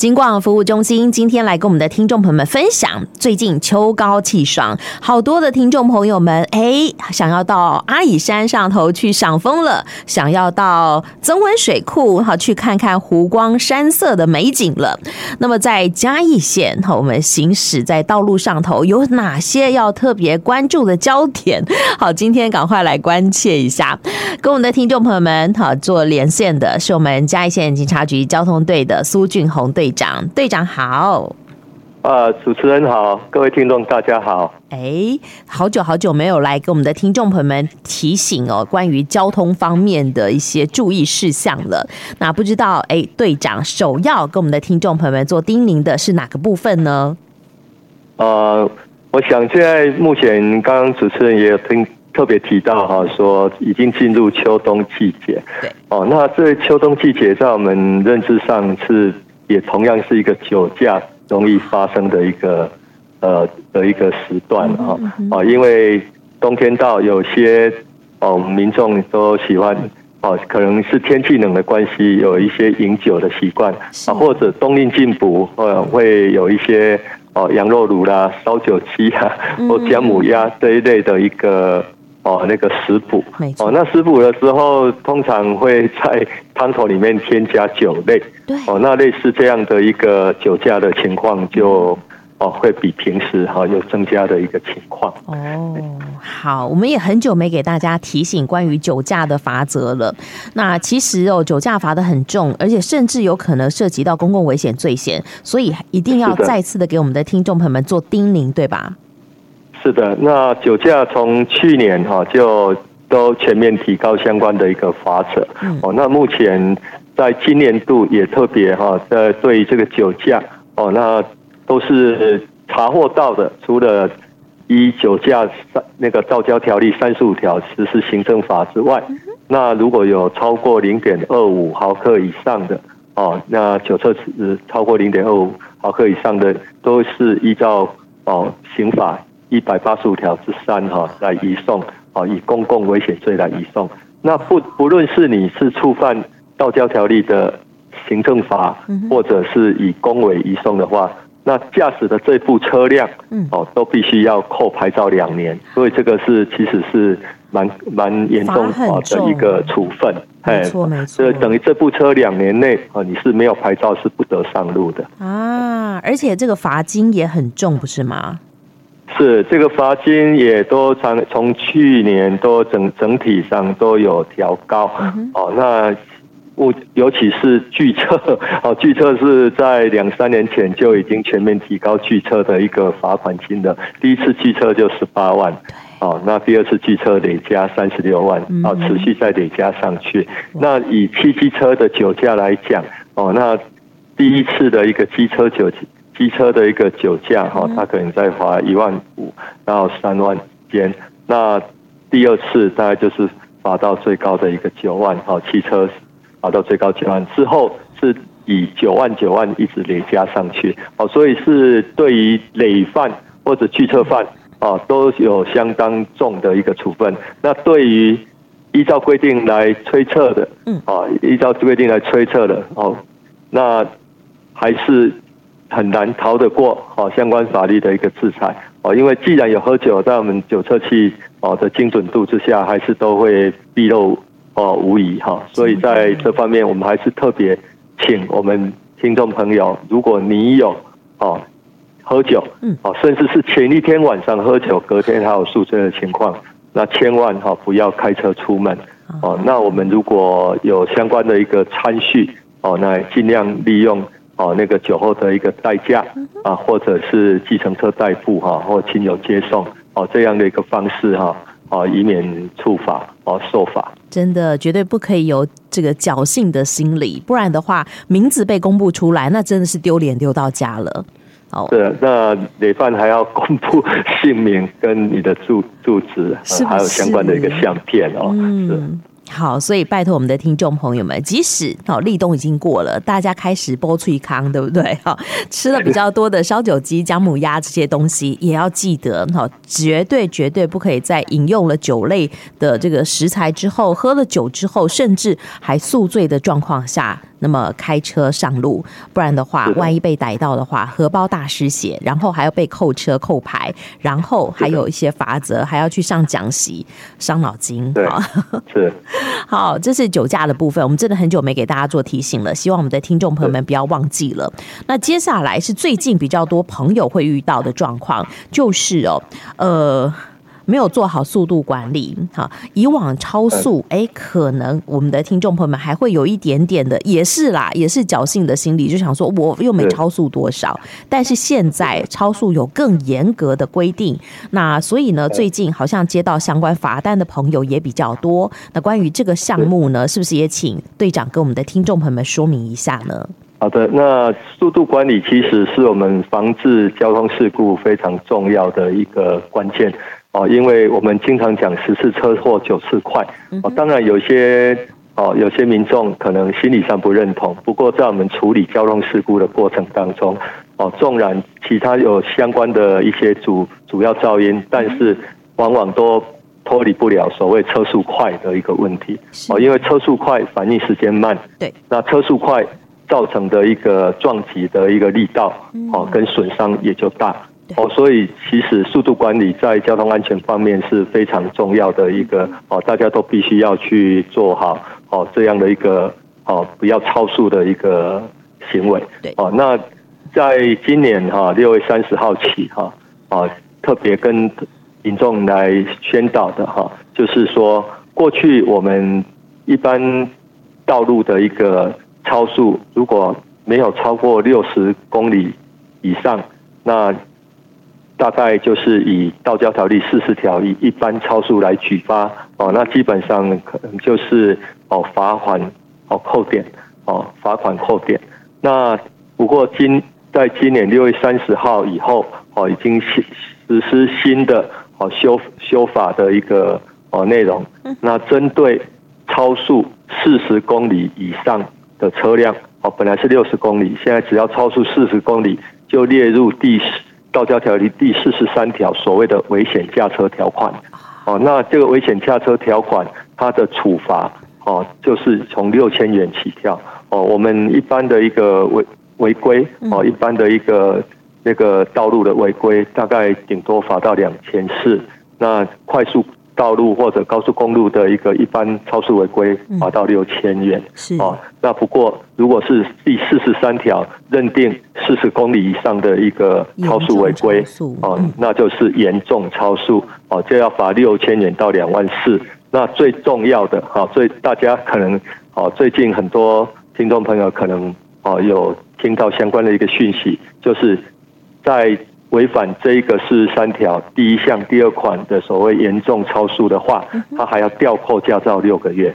金广服务中心今天来跟我们的听众朋友们分享，最近秋高气爽，好多的听众朋友们哎，想要到阿里山上头去赏枫了，想要到曾文水库哈去看看湖光山色的美景了。那么在嘉义县哈，我们行驶在道路上头有哪些要特别关注的焦点？好，今天赶快来关切一下，跟我们的听众朋友们哈做连线的是我们嘉义县警察局交通队的苏俊宏队长，队长好。啊，主持人好，各位听众大家好。哎，好久好久没有来给我们的听众朋友们提醒哦，关于交通方面的一些注意事项了。那不知道哎，队长首要跟我们的听众朋友们做叮咛的是哪个部分呢？呃，我想现在目前刚刚主持人也有听特别提到哈，说已经进入秋冬季节。对。哦，那这秋冬季节在我们认知上是。也同样是一个酒驾容易发生的一个呃的一个时段啊啊，因为冬天到，有些哦民众都喜欢哦，可能是天气冷的关系，有一些饮酒的习惯啊，或者冬令进补，呃，会有一些哦羊肉炉啦、烧酒鸡啊或姜母鸭这一类的一个。哦，那个食补，哦，那食补的时候，通常会在汤头里面添加酒类，对，哦，那类似这样的一个酒驾的情况，就哦会比平时哈有增加的一个情况。哦，好，我们也很久没给大家提醒关于酒驾的罚则了。那其实哦，酒驾罚的很重，而且甚至有可能涉及到公共危险罪嫌，所以一定要再次的给我们的听众朋友们做叮咛，对吧？是的，那酒驾从去年哈就都全面提高相关的一个罚则哦。那目前在今年度也特别哈，在对这个酒驾哦，那都是查获到的，除了依酒驾那个道交条例三十五条实施行政法之外，那如果有超过零点二五毫克以上的哦，那酒测值超过零点二五毫克以上的，都是依照哦刑法。一百八十五条之三哈来移送啊，以公共危险罪来移送。那不不论是你是触犯道交条例的行政法，或者是以公委移送的话，那驾驶的这部车辆哦都必须要扣牌照两年。所以这个是其实是蛮蛮严重的一个处分。没错没错，所以等于这部车两年内啊你是没有牌照是不得上路的啊，而且这个罚金也很重，不是吗？是这个罚金也都从从去年都整整体上都有调高哦，那物尤其是拒测哦，拒测是在两三年前就已经全面提高拒测的一个罚款金的，第一次拒测就十八万哦，那第二次拒测累加三十六万哦，持续再累加上去。那以汽机车的酒驾来讲哦，那第一次的一个机车酒。机车的一个酒驾哈，他可能在罚一万五到三万间。那第二次大概就是罚到最高的一个九万哈，汽车罚到最高九万之后，是以九万九万一直累加上去。哦，所以是对于累犯或者拒测犯啊，都有相当重的一个处分。那对于依照规定来催测的，嗯，啊，依照规定来催测的哦，那还是。很难逃得过哦相关法律的一个制裁哦，因为既然有喝酒，在我们酒测器哦的精准度之下，还是都会毕露哦无疑哈。所以在这方面，我们还是特别请我们听众朋友，如果你有哦喝酒，嗯哦，甚至是前一天晚上喝酒，隔天还有宿醉的情况，那千万哈不要开车出门哦。那我们如果有相关的一个餐叙哦，那尽量利用。哦，那个酒后的一个代驾啊，或者是计程车代步哈，或亲友接送哦，这样的一个方式哈，哦，以免触法哦受罚。真的绝对不可以有这个侥幸的心理，不然的话，名字被公布出来，那真的是丢脸丢到家了。哦，对，那累犯还要公布 姓名跟你的住住址，还有相关的一个相片哦。嗯。好，所以拜托我们的听众朋友们，即使哦立冬已经过了，大家开始煲脆康，对不对？哈，吃了比较多的烧酒鸡、姜母鸭这些东西，也要记得哈，绝对绝对不可以在饮用了酒类的这个食材之后，喝了酒之后，甚至还宿醉的状况下那么开车上路，不然的话，万一被逮到的话，荷包大失血，然后还要被扣车扣牌，然后还有一些罚则，还要去上讲习，伤脑筋。对，是。好，这是酒驾的部分，我们真的很久没给大家做提醒了，希望我们的听众朋友们不要忘记了。那接下来是最近比较多朋友会遇到的状况，就是哦，呃。没有做好速度管理，哈，以往超速，哎，可能我们的听众朋友们还会有一点点的，也是啦，也是侥幸的心理，就想说我又没超速多少，但是现在超速有更严格的规定，那所以呢，最近好像接到相关罚单的朋友也比较多。那关于这个项目呢，是不是也请队长跟我们的听众朋友们说明一下呢？好的，那速度管理其实是我们防治交通事故非常重要的一个关键。哦，因为我们经常讲十次车祸九次快，哦，当然有些哦，有些民众可能心理上不认同。不过在我们处理交通事故的过程当中，哦，纵然其他有相关的一些主主要噪音，但是往往都脱离不了所谓车速快的一个问题。哦，因为车速快反应时间慢，对，那车速快造成的一个撞击的一个力道，哦，跟损伤也就大。哦，所以其实速度管理在交通安全方面是非常重要的一个哦，大家都必须要去做好哦这样的一个哦不要超速的一个行为。对哦，那在今年哈六月三十号起哈啊特别跟民众来宣导的哈，就是说过去我们一般道路的一个超速如果没有超过六十公里以上，那大概就是以道交条例四十条以一般超速来举发哦，那基本上可能就是哦罚款哦扣点哦罚款扣点。那不过今在今年六月三十号以后哦，已经实实施新的哦修修法的一个哦内容。那针对超速四十公里以上的车辆哦，本来是六十公里，现在只要超速四十公里就列入第十。道交条例第四十三条所谓的危险驾车条款，哦，那这个危险驾车条款它的处罚哦，就是从六千元起跳哦。我们一般的一个违违规哦，一般的一个那个道路的违规，大概顶多罚到两千四。那快速。道路或者高速公路的一个一般超速违规，罚到六千元。是哦，那不过如果是第四十三条认定四十公里以上的一个超速违规，哦，那就是严重超速，哦，就要罚六千元到两万四。那最重要的，哈，最大家可能，哦，最近很多听众朋友可能，哦，有听到相关的一个讯息，就是在。违反这一个四十三条第一项第二款的所谓严重超速的话，他还要吊扣驾照六个月。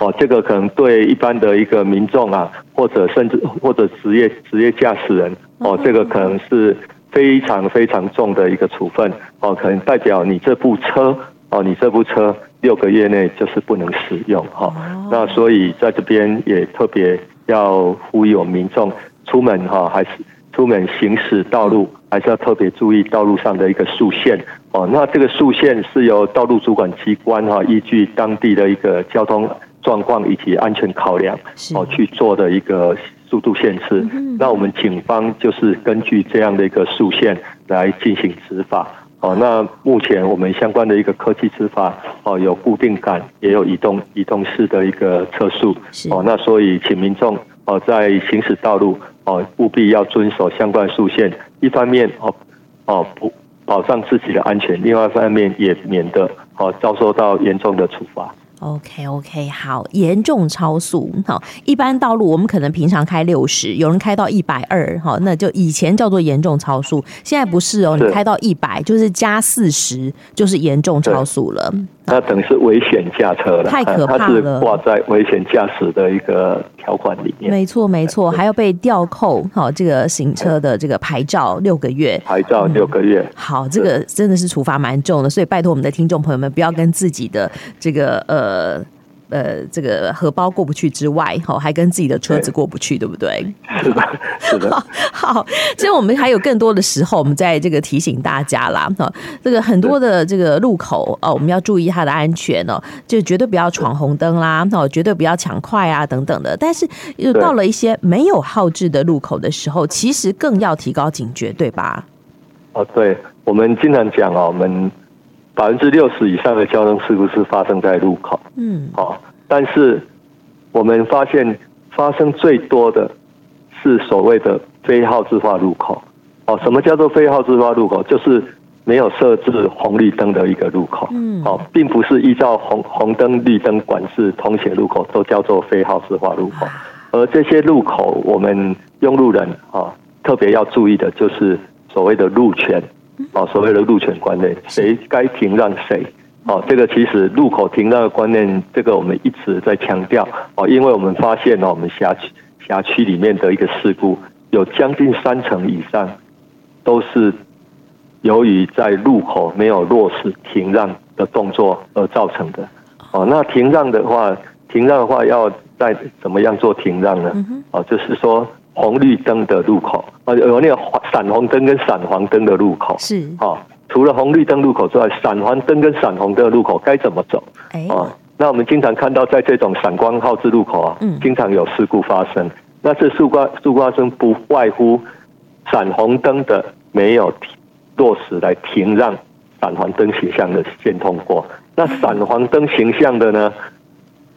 哦，这个可能对一般的一个民众啊，或者甚至或者职业职业驾驶人，哦，这个可能是非常非常重的一个处分。哦，可能代表你这部车，哦，你这部车六个月内就是不能使用。哈，那所以在这边也特别要呼吁民众出门哈，还是。出门行驶道路，还是要特别注意道路上的一个速限哦。那这个速限是由道路主管机关哈，依据当地的一个交通状况以及安全考量哦去做的一个速度限制。那我们警方就是根据这样的一个速限来进行执法哦。那目前我们相关的一个科技执法哦，有固定杆，也有移动移动式的一个测速哦。那所以请民众哦在行驶道路。哦，务必要遵守相关速限，一方面哦哦不保障自己的安全，另外一方面也免得哦遭受到严重的处罚。OK OK，好，严重超速，好，一般道路我们可能平常开六十，有人开到一百二，好，那就以前叫做严重超速，现在不是哦，你开到一百就是加四十，就是严重超速了。那等于是危险驾车了，太可怕了。它是挂在危险驾驶的一个条款里面。没错，没错，还要被吊扣好这个行车的这个牌照六个月，牌照六个月。嗯、好，这个真的是处罚蛮重的，所以拜托我们的听众朋友们不要跟自己的这个呃。呃这个荷包过不去之外，哈，还跟自己的车子过不去，对，对不对？是的，是的。好，其实我们还有更多的时候，我们在这个提醒大家啦，哈，这个很多的这个路口哦，我们要注意它的安全哦，就绝对不要闯红灯啦，哦，绝对不要抢快啊，等等的。但是又到了一些没有号志的路口的时候，其实更要提高警觉，对吧？哦，对，我们经常讲哦，我们百分之六十以上的交通事故是发生在路口，嗯，哦，但是我们发现发生最多的是所谓的非号志化路口，哦，什么叫做非号志化路口？就是没有设置红绿灯的一个路口，嗯，哦，并不是依照红红灯绿灯管制通行路口都叫做非号志化路口，而这些路口，我们用路人啊特别要注意的就是。所谓的路权，哦，所谓的路权观念，谁该停让谁，哦，这个其实路口停让的观念，这个我们一直在强调，哦，因为我们发现哦，我们辖区辖区里面的一个事故，有将近三成以上都是由于在路口没有落实停让的动作而造成的，哦，那停让的话，停让的话要再怎么样做停让呢？哦，就是说。红绿灯的路口啊，有那个闪红灯跟闪黄灯的路口是啊。除了红绿灯路口之外，闪黄灯跟闪红灯的路口该怎么走？啊，那我们经常看到在这种闪光号志路口啊，经常有事故发生。那这事故事故发生不外乎闪红灯的没有落实来停让闪黄灯形象的先通过，那闪黄灯形象的呢，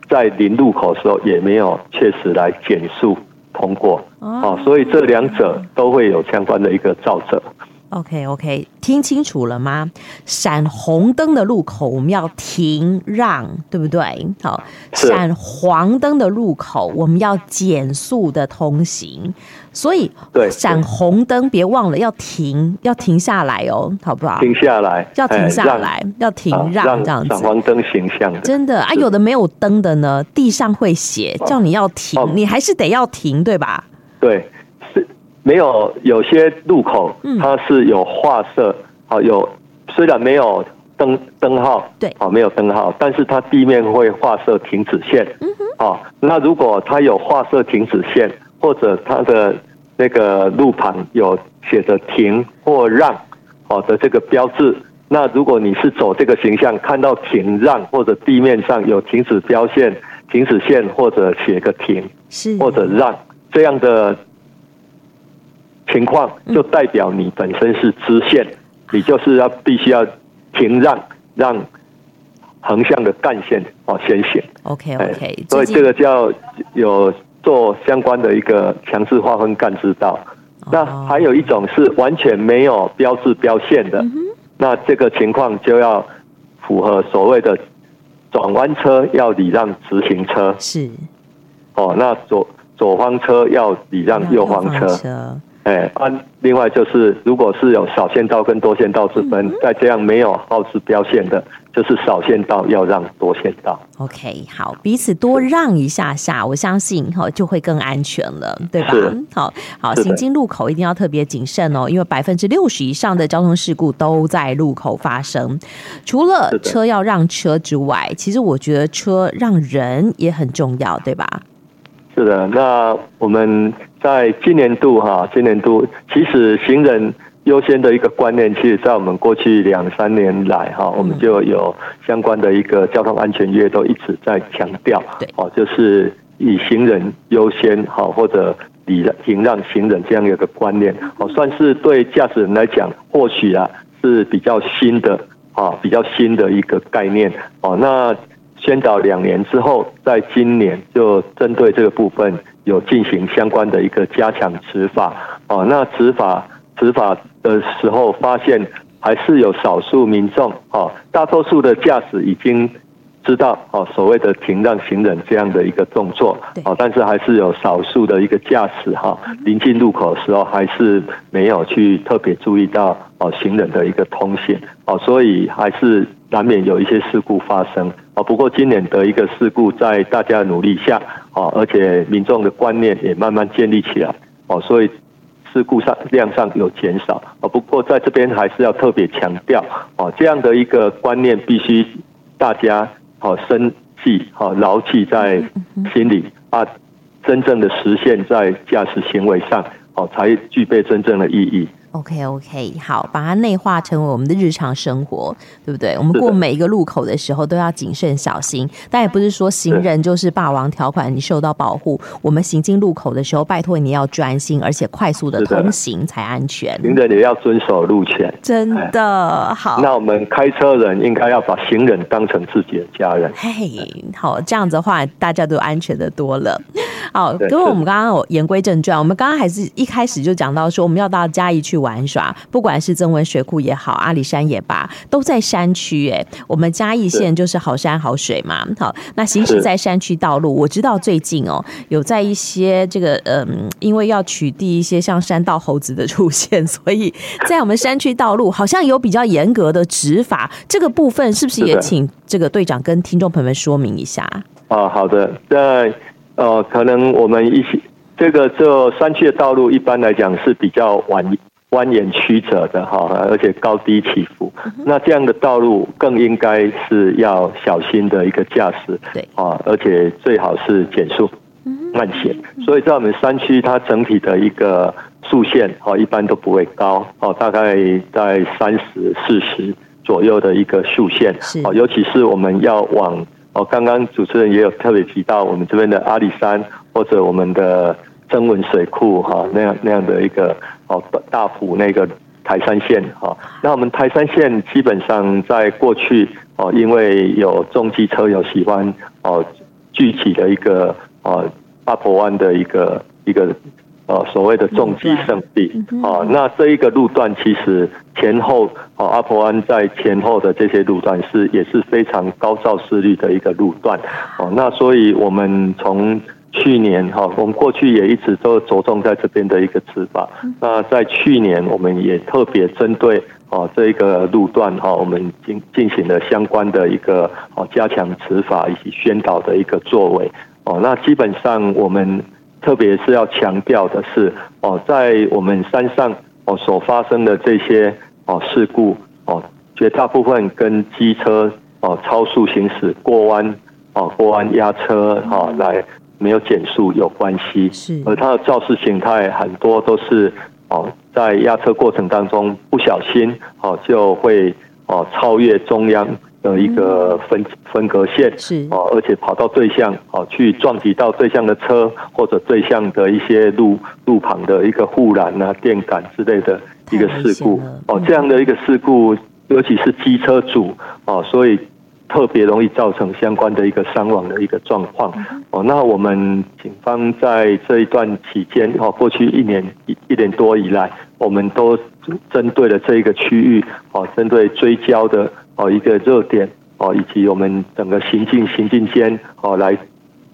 在临路口的时候也没有确实来减速。通过哦，所以这两者都会有相关的一个肇责。OK OK，听清楚了吗？闪红灯的路口我们要停让，对不对？好，闪黄灯的路口我们要减速的通行。所以，对闪红灯别忘了要停，要停下来哦，好不好？停下来，要停下来，要停让这样子。闪黄灯形象，真的啊，有的没有灯的呢，地上会写叫你要停，你还是得要停，对吧？对。没有，有些路口它是有画设，好有虽然没有灯灯号，对，好没有灯号，但是它地面会画设停止线，嗯哼，好，那如果它有画设停止线，或者它的那个路旁有写着停或让，好的这个标志，那如果你是走这个形象，看到停让或者地面上有停止标线、停止线或者写个停，是。或者让这样的。情况就代表你本身是支线，你就是要必须要停让，让横向的干线哦先行。OK OK，所以这个叫有做相关的一个强制划分干支道。那还有一种是完全没有标志标线的，那这个情况就要符合所谓的转弯车要礼让直行车是。哦，那左左方车要礼让右方车。哎，啊，另外就是，如果是有少线道跟多线道之分，在这样没有号志标线的，就是少线道要让多线道。OK，好，彼此多让一下下，我相信哈就会更安全了，对吧？好好，行经路口一定要特别谨慎哦，因为百分之六十以上的交通事故都在路口发生。除了车要让车之外，其实我觉得车让人也很重要，对吧？是的，那我们在今年度哈，今年度其实行人优先的一个观念，其实，在我们过去两三年来哈，我们就有相关的一个交通安全月都一直在强调，哦，就是以行人优先哈，或者礼让停让行人这样一个观念，哦，算是对驾驶人来讲，或许啊是比较新的啊，比较新的一个概念哦，那。宣导两年之后，在今年就针对这个部分有进行相关的一个加强执法。哦，那执法执法的时候，发现还是有少数民众，哦，大多数的驾驶已经。知道哦，所谓的停让行人这样的一个动作哦，但是还是有少数的一个驾驶哈，临近路口的时候还是没有去特别注意到哦行人的一个通行哦，所以还是难免有一些事故发生啊。不过今年的一个事故在大家努力下哦，而且民众的观念也慢慢建立起来哦，所以事故上量上有减少哦。不过在这边还是要特别强调哦，这样的一个观念必须大家。好，深记哈牢记在心里啊，真正的实现在驾驶行为上，哦，才具备真正的意义。OK OK，好，把它内化成为我们的日常生活，对不对？我们过每一个路口的时候都要谨慎小心。但也不是说行人就是霸王条款，你受到保护。我们行进路口的时候，拜托你要专心，而且快速的通行才安全。行人也要遵守路权，真的好。那我们开车人应该要把行人当成自己的家人。嘿，好，这样子的话，大家都安全的多了。好，因为我们刚刚有言归正传，我们刚刚还是一开始就讲到说，我们要到嘉义去玩耍，不管是曾文水库也好，阿里山也罢，都在山区。哎，我们嘉义县就是好山好水嘛。好，那行驶在山区道路，我知道最近哦，有在一些这个嗯，因为要取缔一些像山道猴子的出现，所以在我们山区道路好像有比较严格的执法。这个部分是不是也请这个队长跟听众朋友们说明一下？啊，好的，在。呃，可能我们一起这个这山区的道路，一般来讲是比较蜿蜿蜒曲折的哈，而且高低起伏。那这样的道路更应该是要小心的一个驾驶，对啊，而且最好是减速慢行。所以在我们山区，它整体的一个速限哦，一般都不会高哦，大概在三十四十左右的一个速限哦，尤其是我们要往。哦，刚刚主持人也有特别提到我们这边的阿里山或者我们的曾文水库哈，那样那样的一个哦大埔那个台山线哈，那我们台山线基本上在过去哦，因为有重机车友喜欢哦聚集的一个哦八婆湾的一个一个。呃，所谓的重机圣地啊，那这一个路段其实前后啊，阿婆湾在前后的这些路段是也是非常高肇事率的一个路段哦。那所以我们从去年哈，我们过去也一直都着重在这边的一个执法。那在去年，我们也特别针对哦这一个路段哈，我们进进行了相关的一个哦加强执法以及宣导的一个作为哦。那基本上我们。特别是要强调的是，哦，在我们山上哦所发生的这些哦事故哦，绝大部分跟机车哦超速行驶、过弯哦过弯压车哈来没有减速有关系。是，而它的肇事形态很多都是哦在压车过程当中不小心哦就会哦超越中央。的一个分分隔线是。哦，而且跑到对向哦，去撞击到对向的车，或者对向的一些路路旁的一个护栏啊、电杆之类的一个事故哦，这样的一个事故，尤其是机车主哦，所以特别容易造成相关的一个伤亡的一个状况。哦。那我们警方在这一段期间哦，过去一年一一年多以来，我们都针对了这一个区域哦，针对追焦的。哦，一个热点哦，以及我们整个行进行进间哦，来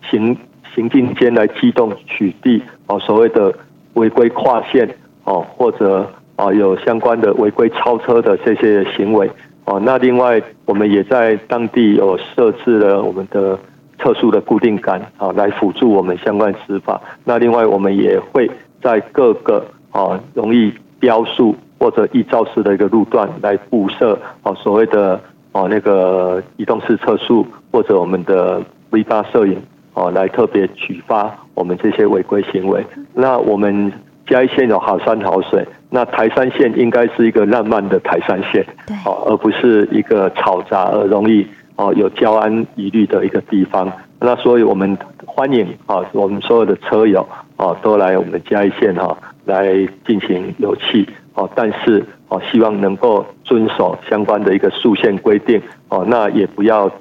行行进间来机动取缔哦，所谓的违规跨线哦，或者啊有相关的违规超车的这些行为哦。那另外，我们也在当地有设置了我们的特殊的固定杆啊，来辅助我们相关执法。那另外，我们也会在各个啊容易标速。或者一照式的一个路段来布设哦，所谓的哦那个移动式测速，或者我们的 V 八摄影哦，来特别举发我们这些违规行为。那我们嘉义县有好山好水，那台山县应该是一个浪漫的台山线，哦，而不是一个嘈杂而容易哦有交安疑虑的一个地方。那所以我们欢迎啊，我们所有的车友哦，都来我们嘉义县哈来进行游憩。哦，但是哦，希望能够遵守相关的一个速限规定哦，那也不要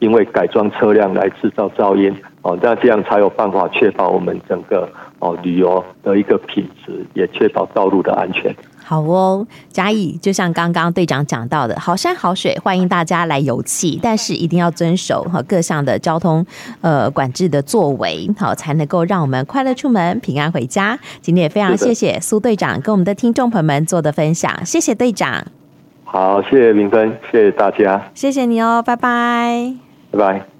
因为改装车辆来制造噪音哦，那这样才有办法确保我们整个哦旅游的一个品质，也确保道路的安全。好哦，嘉义就像刚刚队长讲到的，好山好水，欢迎大家来游憩，但是一定要遵守和各项的交通呃管制的作为，好才能够让我们快乐出门，平安回家。今天也非常谢谢苏队长跟我们的听众朋友们做的分享，谢谢队长。好，谢谢明芬，谢谢大家，谢谢你哦，拜拜，拜拜。